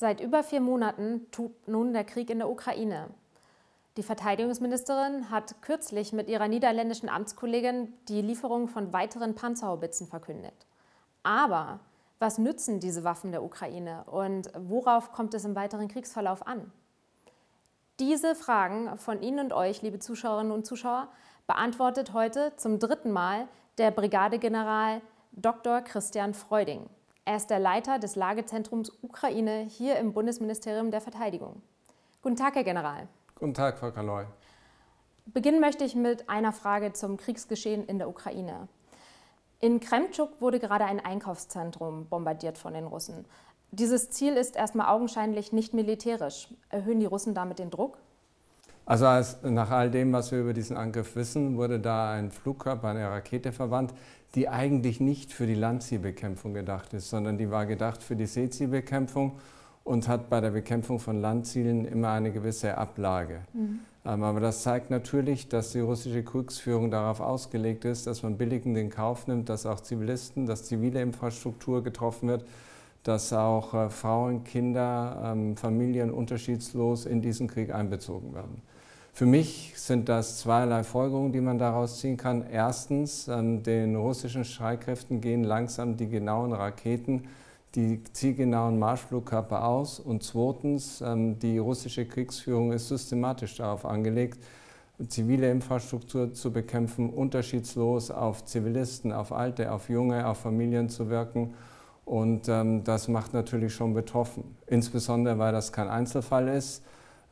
Seit über vier Monaten tobt nun der Krieg in der Ukraine. Die Verteidigungsministerin hat kürzlich mit ihrer niederländischen Amtskollegin die Lieferung von weiteren Panzerhaubitzen verkündet. Aber was nützen diese Waffen der Ukraine und worauf kommt es im weiteren Kriegsverlauf an? Diese Fragen von Ihnen und euch, liebe Zuschauerinnen und Zuschauer, beantwortet heute zum dritten Mal der Brigadegeneral Dr. Christian Freuding. Er ist der Leiter des Lagezentrums Ukraine hier im Bundesministerium der Verteidigung. Guten Tag, Herr General. Guten Tag, Frau Kaloy. Beginnen möchte ich mit einer Frage zum Kriegsgeschehen in der Ukraine. In Kremtschuk wurde gerade ein Einkaufszentrum bombardiert von den Russen. Dieses Ziel ist erstmal augenscheinlich nicht militärisch. Erhöhen die Russen damit den Druck? Also als, nach all dem, was wir über diesen Angriff wissen, wurde da ein Flugkörper, eine Rakete verwandt, die eigentlich nicht für die Landzielbekämpfung gedacht ist, sondern die war gedacht für die Seezielbekämpfung und hat bei der Bekämpfung von Landzielen immer eine gewisse Ablage. Mhm. Ähm, aber das zeigt natürlich, dass die russische Kriegsführung darauf ausgelegt ist, dass man billigend in Kauf nimmt, dass auch Zivilisten, dass zivile Infrastruktur getroffen wird, dass auch äh, Frauen, Kinder, ähm, Familien unterschiedslos in diesen Krieg einbezogen werden. Für mich sind das zweierlei Folgerungen, die man daraus ziehen kann. Erstens, ähm, den russischen Streitkräften gehen langsam die genauen Raketen die zielgenauen Marschflugkörper aus. Und zweitens, ähm, die russische Kriegsführung ist systematisch darauf angelegt, zivile Infrastruktur zu bekämpfen, unterschiedslos auf Zivilisten, auf Alte, auf Junge, auf Familien zu wirken. Und ähm, das macht natürlich schon betroffen, insbesondere weil das kein Einzelfall ist.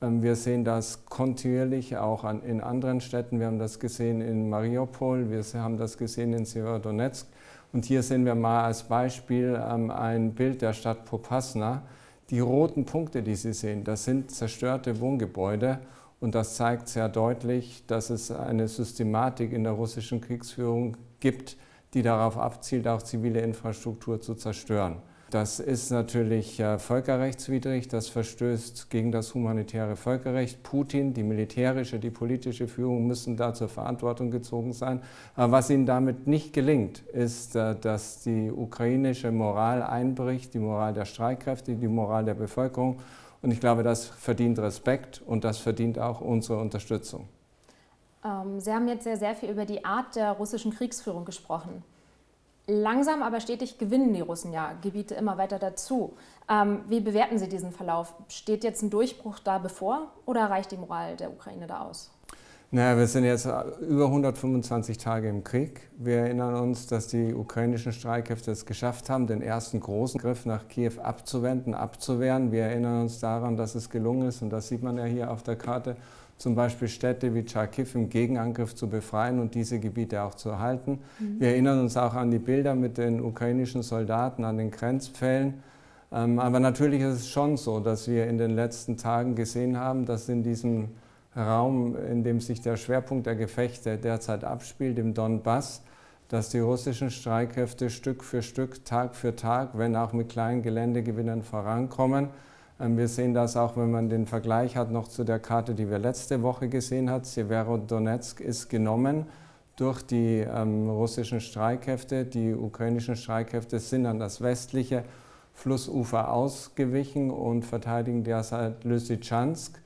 Ähm, wir sehen das kontinuierlich auch an, in anderen Städten. Wir haben das gesehen in Mariupol, wir haben das gesehen in Severodonetsk. Und hier sehen wir mal als Beispiel ähm, ein Bild der Stadt Popasna. Die roten Punkte, die Sie sehen, das sind zerstörte Wohngebäude. Und das zeigt sehr deutlich, dass es eine Systematik in der russischen Kriegsführung gibt, die darauf abzielt, auch zivile Infrastruktur zu zerstören. Das ist natürlich äh, völkerrechtswidrig, das verstößt gegen das humanitäre Völkerrecht. Putin, die militärische, die politische Führung müssen da zur Verantwortung gezogen sein. Aber was ihnen damit nicht gelingt, ist, äh, dass die ukrainische Moral einbricht, die Moral der Streitkräfte, die Moral der Bevölkerung. Und ich glaube, das verdient Respekt und das verdient auch unsere Unterstützung. Ähm, Sie haben jetzt sehr, sehr viel über die Art der russischen Kriegsführung gesprochen. Langsam aber stetig gewinnen die Russen ja Gebiete immer weiter dazu. Ähm, wie bewerten Sie diesen Verlauf? Steht jetzt ein Durchbruch da bevor oder reicht die Moral der Ukraine da aus? Naja, wir sind jetzt über 125 Tage im Krieg. Wir erinnern uns, dass die ukrainischen Streitkräfte es geschafft haben, den ersten großen Griff nach Kiew abzuwenden, abzuwehren. Wir erinnern uns daran, dass es gelungen ist, und das sieht man ja hier auf der Karte, zum Beispiel Städte wie Charkiw im Gegenangriff zu befreien und diese Gebiete auch zu erhalten. Mhm. Wir erinnern uns auch an die Bilder mit den ukrainischen Soldaten an den Grenzpfählen. Ähm, aber natürlich ist es schon so, dass wir in den letzten Tagen gesehen haben, dass in diesem Raum, in dem sich der Schwerpunkt der Gefechte derzeit abspielt, im Donbass, dass die russischen Streitkräfte Stück für Stück, Tag für Tag, wenn auch mit kleinen Geländegewinnern vorankommen wir sehen das auch, wenn man den Vergleich hat noch zu der Karte, die wir letzte Woche gesehen haben. Severodonetsk ist genommen durch die ähm, russischen Streitkräfte. Die ukrainischen Streitkräfte sind an das westliche Flussufer ausgewichen und verteidigen derzeit Lysychansk.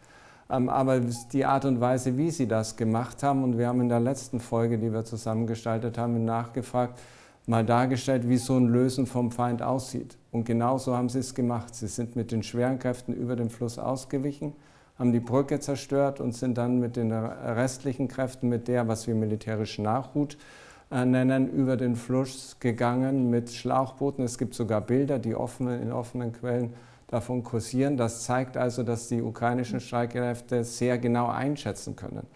Ähm, aber die Art und Weise, wie sie das gemacht haben, und wir haben in der letzten Folge, die wir zusammengestaltet haben, nachgefragt, mal dargestellt, wie so ein Lösen vom Feind aussieht. Und genau so haben sie es gemacht. Sie sind mit den schweren Kräften über den Fluss ausgewichen, haben die Brücke zerstört und sind dann mit den restlichen Kräften, mit der, was wir militärisch Nachhut äh, nennen, über den Fluss gegangen mit Schlauchbooten. Es gibt sogar Bilder, die offen, in offenen Quellen davon kursieren. Das zeigt also, dass die ukrainischen Streitkräfte sehr genau einschätzen können,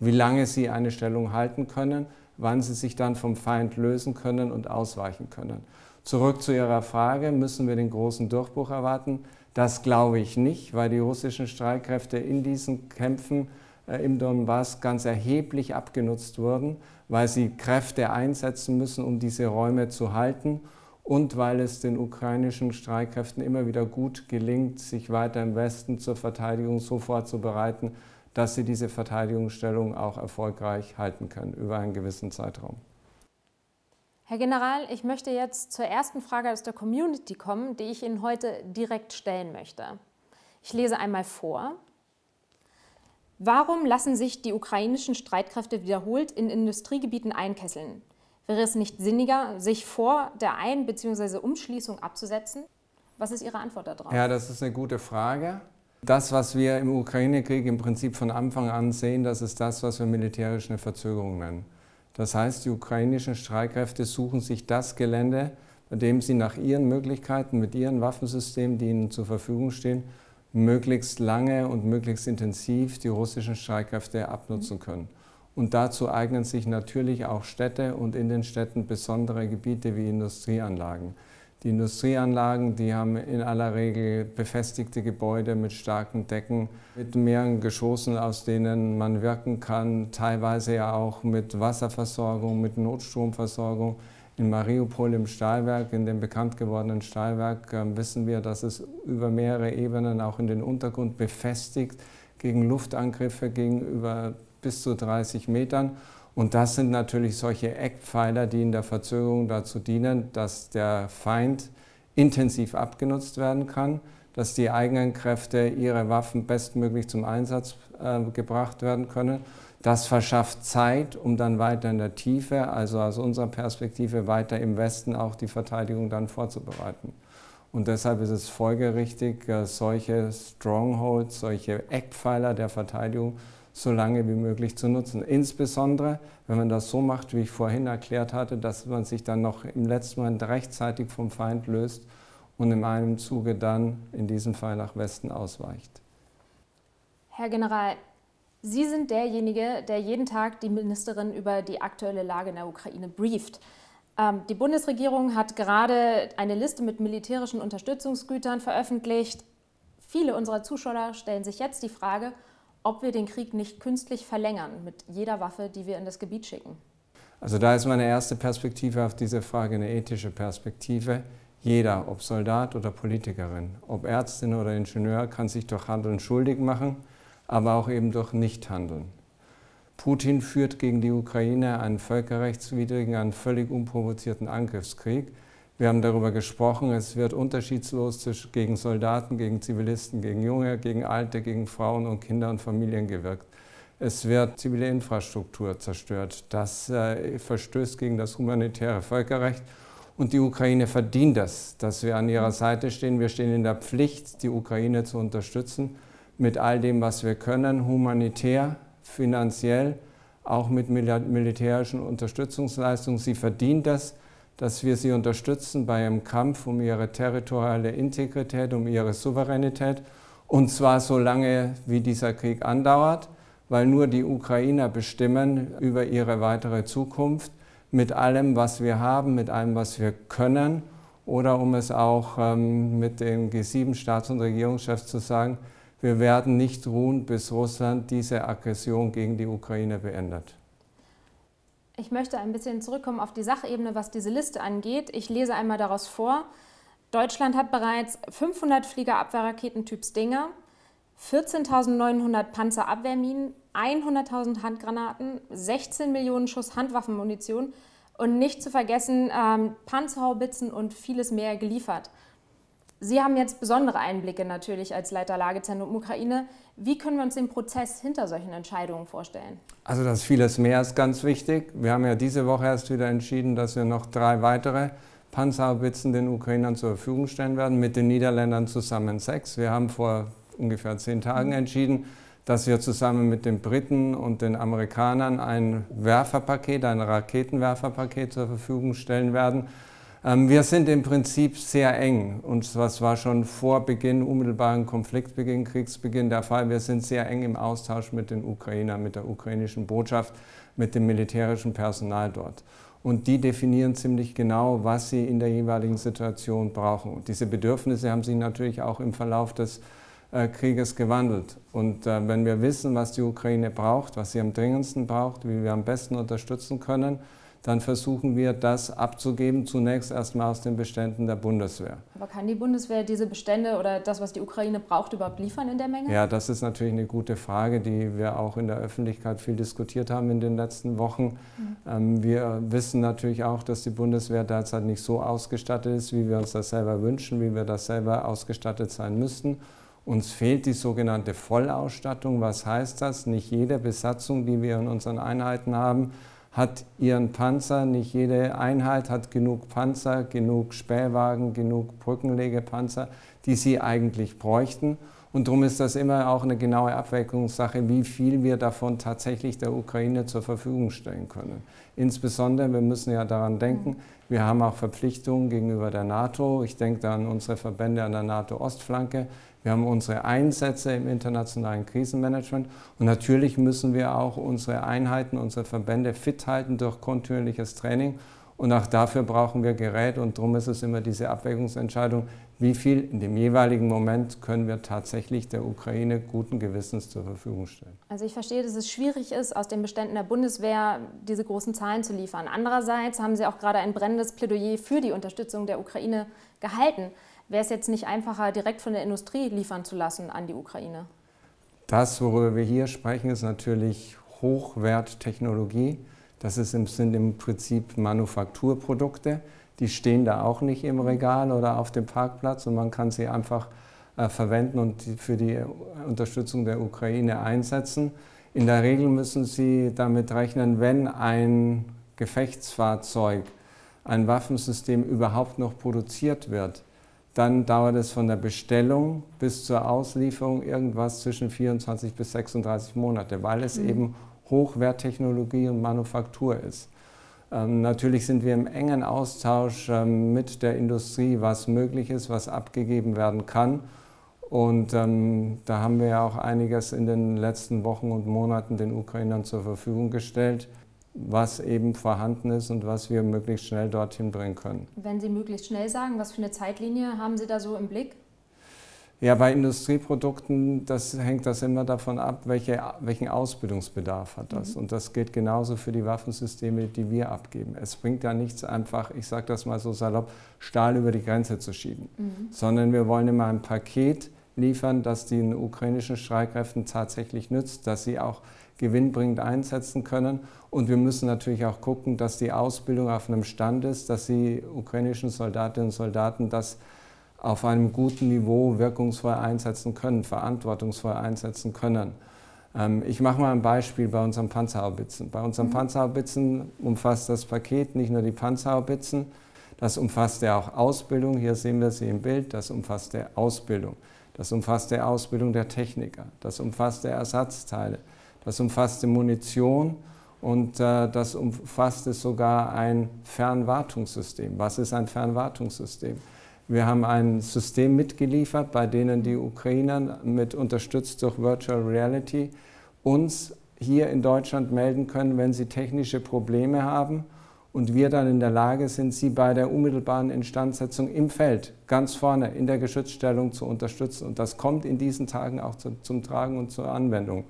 wie lange sie eine Stellung halten können wann sie sich dann vom Feind lösen können und ausweichen können. Zurück zu Ihrer Frage, müssen wir den großen Durchbruch erwarten? Das glaube ich nicht, weil die russischen Streitkräfte in diesen Kämpfen äh, im Donbass ganz erheblich abgenutzt wurden, weil sie Kräfte einsetzen müssen, um diese Räume zu halten und weil es den ukrainischen Streitkräften immer wieder gut gelingt, sich weiter im Westen zur Verteidigung so vorzubereiten, dass sie diese Verteidigungsstellung auch erfolgreich halten können über einen gewissen Zeitraum. Herr General, ich möchte jetzt zur ersten Frage aus der Community kommen, die ich Ihnen heute direkt stellen möchte. Ich lese einmal vor. Warum lassen sich die ukrainischen Streitkräfte wiederholt in Industriegebieten einkesseln? Wäre es nicht sinniger, sich vor der Ein- bzw. Umschließung abzusetzen? Was ist Ihre Antwort darauf? Ja, das ist eine gute Frage. Das, was wir im Ukraine-Krieg im Prinzip von Anfang an sehen, das ist das, was wir militärisch eine Verzögerung nennen. Das heißt, die ukrainischen Streitkräfte suchen sich das Gelände, bei dem sie nach ihren Möglichkeiten, mit ihren Waffensystemen, die ihnen zur Verfügung stehen, möglichst lange und möglichst intensiv die russischen Streitkräfte abnutzen können. Und dazu eignen sich natürlich auch Städte und in den Städten besondere Gebiete wie Industrieanlagen. Die Industrieanlagen, die haben in aller Regel befestigte Gebäude mit starken Decken, mit mehreren Geschossen, aus denen man wirken kann, teilweise ja auch mit Wasserversorgung, mit Notstromversorgung. In Mariupol im Stahlwerk, in dem bekannt gewordenen Stahlwerk, äh, wissen wir, dass es über mehrere Ebenen auch in den Untergrund befestigt gegen Luftangriffe gegenüber bis zu 30 Metern. Und das sind natürlich solche Eckpfeiler, die in der Verzögerung dazu dienen, dass der Feind intensiv abgenutzt werden kann, dass die eigenen Kräfte ihre Waffen bestmöglich zum Einsatz äh, gebracht werden können das verschafft Zeit, um dann weiter in der Tiefe, also aus unserer Perspektive weiter im Westen auch die Verteidigung dann vorzubereiten. Und deshalb ist es folgerichtig, äh, solche Strongholds, solche Eckpfeiler der Verteidigung so lange wie möglich zu nutzen. Insbesondere, wenn man das so macht, wie ich vorhin erklärt hatte, dass man sich dann noch im letzten Moment rechtzeitig vom Feind löst und in einem Zuge dann in diesem Fall nach Westen ausweicht. Herr General, Sie sind derjenige, der jeden Tag die Ministerin über die aktuelle Lage in der Ukraine brieft. Ähm, die Bundesregierung hat gerade eine Liste mit militärischen Unterstützungsgütern veröffentlicht. Viele unserer Zuschauer stellen sich jetzt die Frage, ob wir den Krieg nicht künstlich verlängern mit jeder Waffe, die wir in das Gebiet schicken. Also da ist meine erste Perspektive auf diese Frage eine ethische Perspektive. Jeder, ob Soldat oder Politikerin, ob Ärztin oder Ingenieur, kann sich durch Handeln schuldig machen aber auch eben durch Nichthandeln. Putin führt gegen die Ukraine einen völkerrechtswidrigen, einen völlig unprovozierten Angriffskrieg. Wir haben darüber gesprochen, es wird unterschiedslos gegen Soldaten, gegen Zivilisten, gegen Junge, gegen Alte, gegen Frauen und Kinder und Familien gewirkt. Es wird zivile Infrastruktur zerstört. Das äh, verstößt gegen das humanitäre Völkerrecht. Und die Ukraine verdient das, dass wir an ihrer Seite stehen. Wir stehen in der Pflicht, die Ukraine zu unterstützen mit all dem, was wir können, humanitär, finanziell, auch mit militärischen Unterstützungsleistungen. Sie verdient das, dass wir sie unterstützen bei ihrem Kampf um ihre territoriale Integrität, um ihre Souveränität. Und zwar so lange, wie dieser Krieg andauert, weil nur die Ukrainer bestimmen über ihre weitere Zukunft mit allem, was wir haben, mit allem, was wir können. Oder um es auch ähm, mit den G7-Staats- und Regierungschefs zu sagen, wir werden nicht ruhen, bis Russland diese Aggression gegen die Ukraine beendet. Ich möchte ein bisschen zurückkommen auf die Sachebene, was diese Liste angeht. Ich lese einmal daraus vor. Deutschland hat bereits 500 Fliegerabwehrraketen Typ Stinger, 14.900 Panzerabwehrminen, 100.000 Handgranaten, 16 Millionen Schuss Handwaffenmunition und nicht zu vergessen ähm, Panzerhaubitzen und vieles mehr geliefert. Sie haben jetzt besondere Einblicke natürlich als Leiter Lagezentrum Ukraine. Wie können wir uns den Prozess hinter solchen Entscheidungen vorstellen? Also das vieles mehr ist ganz wichtig. Wir haben ja diese Woche erst wieder entschieden, dass wir noch drei weitere Panzerhaubitzen den Ukrainern zur Verfügung stellen werden, mit den Niederländern zusammen sechs. Wir haben vor ungefähr zehn Tagen entschieden, dass wir zusammen mit den Briten und den Amerikanern ein Werferpaket, ein Raketenwerferpaket zur Verfügung stellen werden wir sind im Prinzip sehr eng und das war schon vor Beginn, unmittelbaren Konfliktbeginn, Kriegsbeginn der Fall. Wir sind sehr eng im Austausch mit den Ukrainern, mit der ukrainischen Botschaft, mit dem militärischen Personal dort. Und die definieren ziemlich genau, was sie in der jeweiligen Situation brauchen. Und diese Bedürfnisse haben sich natürlich auch im Verlauf des äh, Krieges gewandelt. Und äh, wenn wir wissen, was die Ukraine braucht, was sie am dringendsten braucht, wie wir am besten unterstützen können, dann versuchen wir das abzugeben, zunächst erstmal aus den Beständen der Bundeswehr. Aber kann die Bundeswehr diese Bestände oder das, was die Ukraine braucht, überhaupt liefern in der Menge? Ja, das ist natürlich eine gute Frage, die wir auch in der Öffentlichkeit viel diskutiert haben in den letzten Wochen. Mhm. Ähm, wir wissen natürlich auch, dass die Bundeswehr derzeit nicht so ausgestattet ist, wie wir uns das selber wünschen, wie wir das selber ausgestattet sein müssten. Uns fehlt die sogenannte Vollausstattung. Was heißt das? Nicht jede Besatzung, die wir in unseren Einheiten haben, hat ihren Panzer. Nicht jede Einheit hat genug Panzer, genug Spähwagen, genug Brückenlegepanzer, die sie eigentlich bräuchten. Und darum ist das immer auch eine genaue Abwägungssache, wie viel wir davon tatsächlich der Ukraine zur Verfügung stellen können. Insbesondere, wir müssen ja daran denken, wir haben auch Verpflichtungen gegenüber der NATO. Ich denke da an unsere Verbände an der NATO-Ostflanke. Wir haben unsere Einsätze im internationalen Krisenmanagement und natürlich müssen wir auch unsere Einheiten, unsere Verbände fit halten durch kontinuierliches Training. Und auch dafür brauchen wir Gerät und darum ist es immer diese Abwägungsentscheidung, wie viel in dem jeweiligen Moment können wir tatsächlich der Ukraine guten Gewissens zur Verfügung stellen. Also ich verstehe, dass es schwierig ist, aus den Beständen der Bundeswehr diese großen Zahlen zu liefern. Andererseits haben Sie auch gerade ein brennendes Plädoyer für die Unterstützung der Ukraine gehalten wäre es jetzt nicht einfacher, direkt von der Industrie liefern zu lassen an die Ukraine? Das, worüber wir hier sprechen, ist natürlich Hochwerttechnologie. Das sind im Prinzip Manufakturprodukte. Die stehen da auch nicht im Regal oder auf dem Parkplatz und man kann sie einfach äh, verwenden und für die Unterstützung der Ukraine einsetzen. In der Regel müssen Sie damit rechnen, wenn ein Gefechtsfahrzeug, ein Waffensystem überhaupt noch produziert wird, dann dauert es von der Bestellung bis zur Auslieferung irgendwas zwischen 24 bis 36 Monate, weil es mhm. eben Hochwerttechnologie und Manufaktur ist. Ähm, natürlich sind wir im engen Austausch ähm, mit der Industrie, was möglich ist, was abgegeben werden kann. Und ähm, da haben wir ja auch einiges in den letzten Wochen und Monaten den Ukrainern zur Verfügung gestellt was eben vorhanden ist und was wir möglichst schnell dorthin bringen können. Wenn Sie möglichst schnell sagen, was für eine Zeitlinie haben Sie da so im Blick? Ja, bei Industrieprodukten das hängt das immer davon ab, welche, welchen Ausbildungsbedarf hat das. Mhm. Und das gilt genauso für die Waffensysteme, die wir abgeben. Es bringt ja nichts einfach, ich sage das mal so salopp, Stahl über die Grenze zu schieben, mhm. sondern wir wollen immer ein Paket liefern, das den ukrainischen Streitkräften tatsächlich nützt, dass sie auch gewinnbringend einsetzen können. Und wir müssen natürlich auch gucken, dass die Ausbildung auf einem Stand ist, dass die ukrainischen Soldatinnen und Soldaten das auf einem guten Niveau wirkungsvoll einsetzen können, verantwortungsvoll einsetzen können. Ähm, ich mache mal ein Beispiel bei unseren Panzerhaubitzen. Bei unseren mhm. Panzerhaubitzen umfasst das Paket nicht nur die Panzerhaubitzen, das umfasst ja auch Ausbildung. Hier sehen wir sie im Bild. Das umfasst der Ausbildung. Das umfasst der Ausbildung der Techniker. Das umfasst der Ersatzteile. Das umfasste Munition und äh, das umfasste sogar ein Fernwartungssystem. Was ist ein Fernwartungssystem? Wir haben ein System mitgeliefert, bei denen die Ukrainer mit unterstützt durch Virtual Reality uns hier in Deutschland melden können, wenn sie technische Probleme haben und wir dann in der Lage sind, sie bei der unmittelbaren Instandsetzung im Feld ganz vorne in der Geschützstellung zu unterstützen. Und das kommt in diesen Tagen auch zu, zum Tragen und zur Anwendung.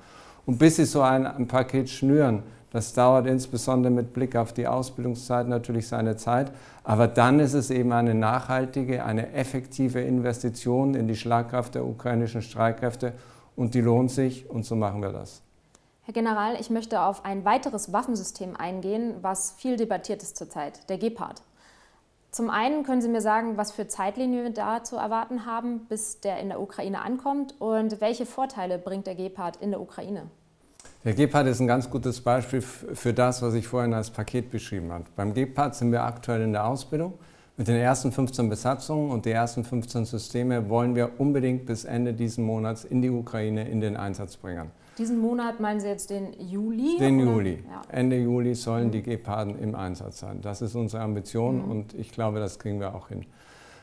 Und bis Sie so ein, ein Paket schnüren, das dauert insbesondere mit Blick auf die Ausbildungszeit natürlich seine Zeit. Aber dann ist es eben eine nachhaltige, eine effektive Investition in die Schlagkraft der ukrainischen Streitkräfte und die lohnt sich und so machen wir das. Herr General, ich möchte auf ein weiteres Waffensystem eingehen, was viel debattiert ist zurzeit, der Gepard. Zum einen können Sie mir sagen, was für Zeitlinien wir da zu erwarten haben, bis der in der Ukraine ankommt und welche Vorteile bringt der Gepard in der Ukraine? Der Gepard ist ein ganz gutes Beispiel für das, was ich vorhin als Paket beschrieben habe. Beim Gepard sind wir aktuell in der Ausbildung. Mit den ersten 15 Besatzungen und die ersten 15 Systeme wollen wir unbedingt bis Ende dieses Monats in die Ukraine in den Einsatz bringen. Diesen Monat meinen Sie jetzt den Juli? Den oder? Juli. Ja. Ende Juli sollen mhm. die Geparden im Einsatz sein. Das ist unsere Ambition mhm. und ich glaube, das kriegen wir auch hin.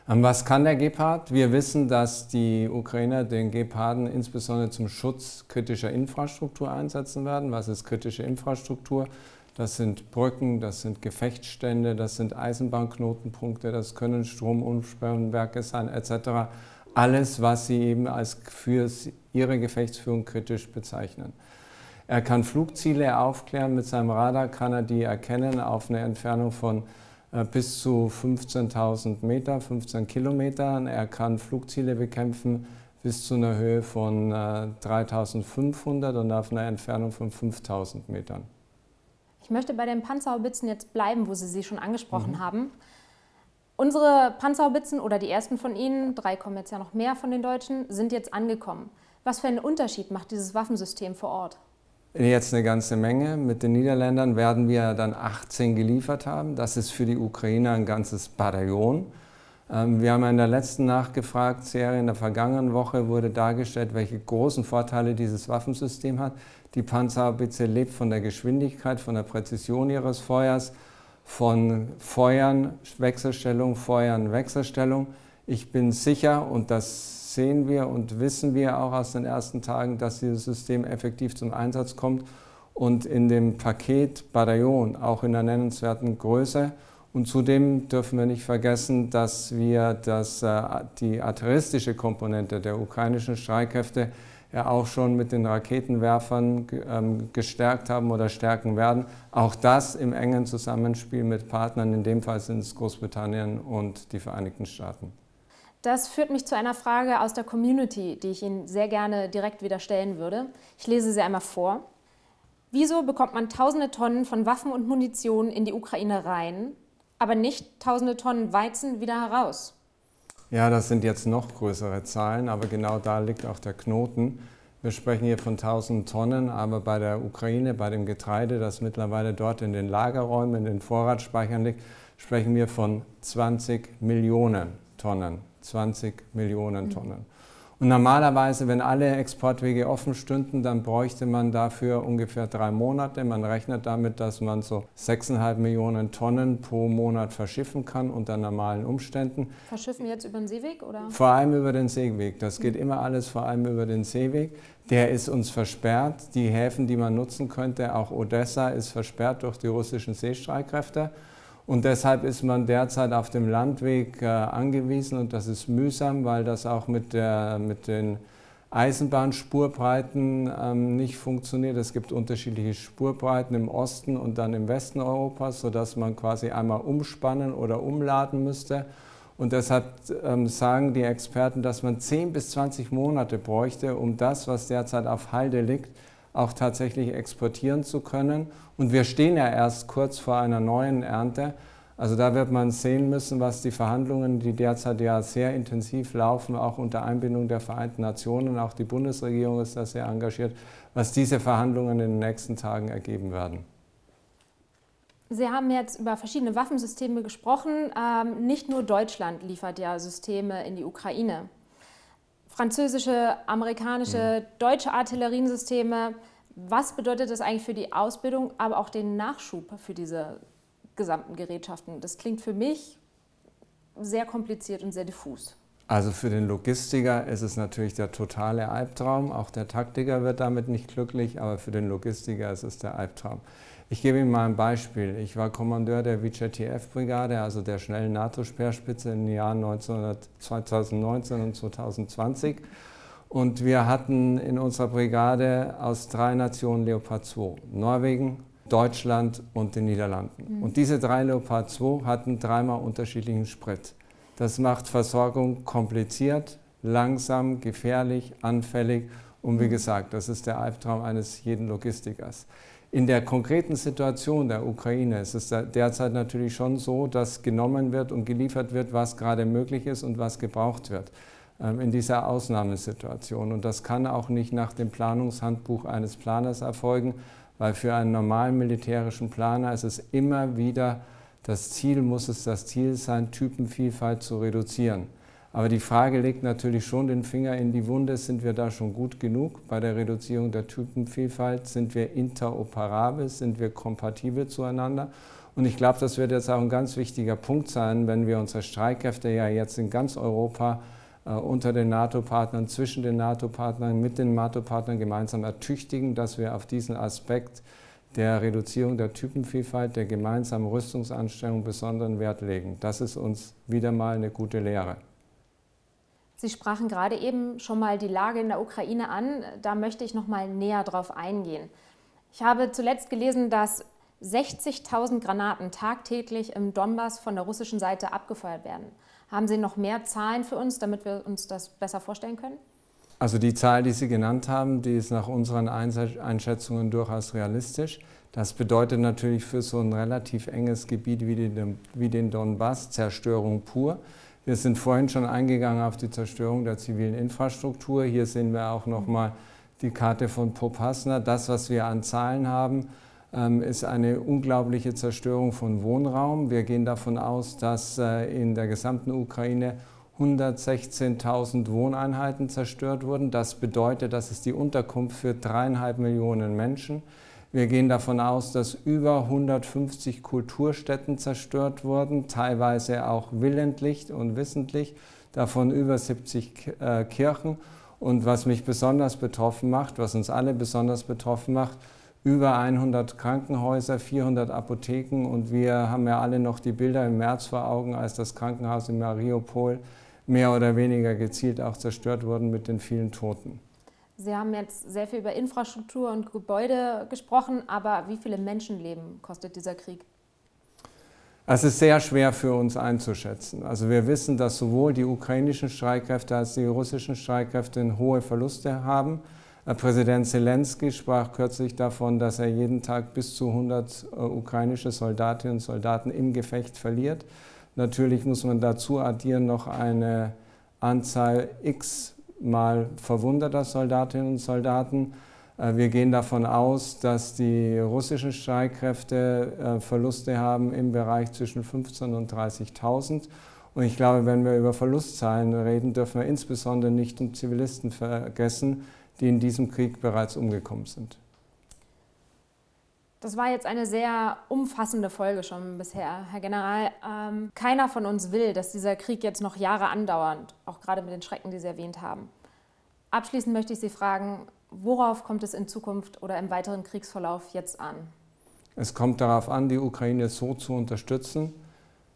Ähm, was kann der Gepard? Wir wissen, dass die Ukrainer den Geparden insbesondere zum Schutz kritischer Infrastruktur einsetzen werden. Was ist kritische Infrastruktur? Das sind Brücken, das sind Gefechtsstände, das sind Eisenbahnknotenpunkte, das können Stromumspannwerke sein etc alles, was sie eben als für ihre Gefechtsführung kritisch bezeichnen. Er kann Flugziele aufklären. Mit seinem Radar kann er die erkennen auf eine Entfernung von bis zu 15.000 Meter, 15 Kilometern. Er kann Flugziele bekämpfen bis zu einer Höhe von äh, 3.500 und auf einer Entfernung von 5.000 Metern. Ich möchte bei den Panzerhaubitzen jetzt bleiben, wo Sie sie schon angesprochen mhm. haben. Unsere Panzerhaubitzen oder die ersten von Ihnen, drei kommen jetzt ja noch mehr von den Deutschen, sind jetzt angekommen. Was für einen Unterschied macht dieses Waffensystem vor Ort? Jetzt eine ganze Menge. Mit den Niederländern werden wir dann 18 geliefert haben. Das ist für die Ukrainer ein ganzes Bataillon. Ähm, wir haben in der letzten nachgefragt, Serie in der vergangenen Woche wurde dargestellt, welche großen Vorteile dieses Waffensystem hat. Die Panzerhaubitze lebt von der Geschwindigkeit, von der Präzision ihres Feuers, von Feuern, Wechselstellung, Feuern, Wechselstellung. Ich bin sicher, und das sehen wir und wissen wir auch aus den ersten Tagen, dass dieses System effektiv zum Einsatz kommt und in dem Paket Bataillon auch in einer nennenswerten Größe. Und zudem dürfen wir nicht vergessen, dass wir das, äh, die artilleristische Komponente der ukrainischen Streitkräfte ja auch schon mit den Raketenwerfern ähm, gestärkt haben oder stärken werden. Auch das im engen Zusammenspiel mit Partnern, in dem Fall sind es Großbritannien und die Vereinigten Staaten. Das führt mich zu einer Frage aus der Community, die ich Ihnen sehr gerne direkt wieder stellen würde. Ich lese sie einmal vor. Wieso bekommt man tausende Tonnen von Waffen und Munition in die Ukraine rein, aber nicht tausende Tonnen Weizen wieder heraus? Ja, das sind jetzt noch größere Zahlen, aber genau da liegt auch der Knoten. Wir sprechen hier von 1000 Tonnen, aber bei der Ukraine, bei dem Getreide, das mittlerweile dort in den Lagerräumen, in den Vorratsspeichern liegt, sprechen wir von 20 Millionen Tonnen. 20 Millionen Tonnen. Und normalerweise, wenn alle Exportwege offen stünden, dann bräuchte man dafür ungefähr drei Monate. Man rechnet damit, dass man so 6,5 Millionen Tonnen pro Monat verschiffen kann unter normalen Umständen. Verschiffen jetzt über den Seeweg? Oder? Vor allem über den Seeweg. Das geht immer alles vor allem über den Seeweg. Der ist uns versperrt. Die Häfen, die man nutzen könnte, auch Odessa, ist versperrt durch die russischen Seestreitkräfte. Und deshalb ist man derzeit auf dem Landweg äh, angewiesen und das ist mühsam, weil das auch mit, der, mit den Eisenbahnspurbreiten ähm, nicht funktioniert. Es gibt unterschiedliche Spurbreiten im Osten und dann im Westen Europas, sodass man quasi einmal umspannen oder umladen müsste. Und deshalb ähm, sagen die Experten, dass man 10 bis 20 Monate bräuchte, um das, was derzeit auf Halde liegt, auch tatsächlich exportieren zu können. Und wir stehen ja erst kurz vor einer neuen Ernte. Also da wird man sehen müssen, was die Verhandlungen, die derzeit ja sehr intensiv laufen, auch unter Einbindung der Vereinten Nationen, auch die Bundesregierung ist da sehr engagiert, was diese Verhandlungen in den nächsten Tagen ergeben werden. Sie haben jetzt über verschiedene Waffensysteme gesprochen. Ähm, nicht nur Deutschland liefert ja Systeme in die Ukraine französische, amerikanische, mhm. deutsche Artilleriesysteme. Was bedeutet das eigentlich für die Ausbildung, aber auch den Nachschub für diese gesamten Gerätschaften? Das klingt für mich sehr kompliziert und sehr diffus. Also für den Logistiker ist es natürlich der totale Albtraum. Auch der Taktiker wird damit nicht glücklich, aber für den Logistiker ist es der Albtraum. Ich gebe Ihnen mal ein Beispiel. Ich war Kommandeur der WCTF-Brigade, also der schnellen NATO-Speerspitze in den Jahren 2019 und 2020. Und wir hatten in unserer Brigade aus drei Nationen Leopard 2. Norwegen, Deutschland und den Niederlanden. Mhm. Und diese drei Leopard 2 hatten dreimal unterschiedlichen Sprit. Das macht Versorgung kompliziert, langsam, gefährlich, anfällig. Und wie mhm. gesagt, das ist der Albtraum eines jeden Logistikers. In der konkreten Situation der Ukraine ist es derzeit natürlich schon so, dass genommen wird und geliefert wird, was gerade möglich ist und was gebraucht wird ähm, in dieser Ausnahmesituation. Und das kann auch nicht nach dem Planungshandbuch eines Planers erfolgen, weil für einen normalen militärischen Planer ist es immer wieder das Ziel, muss es das Ziel sein, Typenvielfalt zu reduzieren. Aber die Frage legt natürlich schon den Finger in die Wunde, sind wir da schon gut genug bei der Reduzierung der Typenvielfalt? Sind wir interoperabel? Sind wir kompatibel zueinander? Und ich glaube, das wird jetzt auch ein ganz wichtiger Punkt sein, wenn wir unsere Streitkräfte ja jetzt in ganz Europa äh, unter den NATO-Partnern, zwischen den NATO-Partnern, mit den NATO-Partnern gemeinsam ertüchtigen, dass wir auf diesen Aspekt der Reduzierung der Typenvielfalt, der gemeinsamen Rüstungsanstellung besonderen Wert legen. Das ist uns wieder mal eine gute Lehre. Sie sprachen gerade eben schon mal die Lage in der Ukraine an. Da möchte ich noch mal näher drauf eingehen. Ich habe zuletzt gelesen, dass 60.000 Granaten tagtäglich im Donbass von der russischen Seite abgefeuert werden. Haben Sie noch mehr Zahlen für uns, damit wir uns das besser vorstellen können? Also die Zahl, die Sie genannt haben, die ist nach unseren Einschätzungen durchaus realistisch. Das bedeutet natürlich für so ein relativ enges Gebiet wie den, Donbass Zerstörung pur. Wir sind vorhin schon eingegangen auf die Zerstörung der zivilen Infrastruktur. Hier sehen wir auch nochmal die Karte von Popasna. Das, was wir an Zahlen haben, ähm, ist eine unglaubliche Zerstörung von Wohnraum. Wir gehen davon aus, dass äh, in der gesamten Ukraine 116.000 Wohneinheiten zerstört wurden. Das bedeutet, das ist die Unterkunft für dreieinhalb Millionen Menschen. Wir gehen davon aus, dass über 150 Kulturstätten zerstört wurden, teilweise auch willentlich und wissentlich, davon über 70 äh, Kirchen. Und was mich besonders betroffen macht, was uns alle besonders betroffen macht, über 100 Krankenhäuser, 400 Apotheken und wir haben ja alle noch die Bilder im März vor Augen, als das Krankenhaus in Mariupol mehr oder weniger gezielt auch zerstört wurde mit den vielen Toten. Sie haben jetzt sehr viel über Infrastruktur und Gebäude gesprochen, aber wie viele Menschenleben kostet dieser Krieg? Es ist sehr schwer für uns einzuschätzen. Also wir wissen, dass sowohl die ukrainischen Streitkräfte als die russischen Streitkräfte hohe Verluste haben. Äh, Präsident Zelensky sprach kürzlich davon, dass er jeden Tag bis zu 100 äh, ukrainische Soldatinnen und Soldaten im Gefecht verliert. Natürlich muss man dazu addieren noch eine Anzahl X mal verwundeter Soldatinnen und Soldaten. Äh, wir gehen davon aus, dass die russischen Streitkräfte äh, Verluste haben im Bereich zwischen 15.000 und 30.000. Und ich glaube, wenn wir über Verlustzahlen reden, dürfen wir insbesondere nicht um Zivilisten vergessen, die in diesem Krieg bereits umgekommen sind. Das war jetzt eine sehr umfassende Folge schon bisher, Herr General. Ähm, keiner von uns will, dass dieser Krieg jetzt noch Jahre andauert, auch gerade mit den Schrecken, die Sie erwähnt haben. Abschließend möchte ich Sie fragen, worauf kommt es in Zukunft oder im weiteren Kriegsverlauf jetzt an? Es kommt darauf an, die Ukraine so zu unterstützen,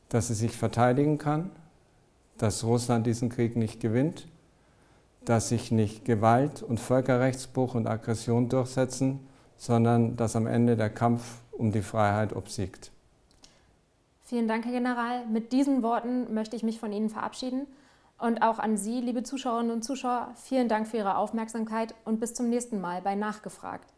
dass sie sich verteidigen kann, dass Russland diesen Krieg nicht gewinnt, dass sich nicht Gewalt und Völkerrechtsbruch und Aggression durchsetzen, sondern dass am Ende der Kampf um die Freiheit obsiegt. Vielen Dank, Herr General. Mit diesen Worten möchte ich mich von Ihnen verabschieden. Und auch an Sie, liebe Zuschauerinnen und Zuschauer, vielen Dank für Ihre Aufmerksamkeit und bis zum nächsten Mal bei Nachgefragt.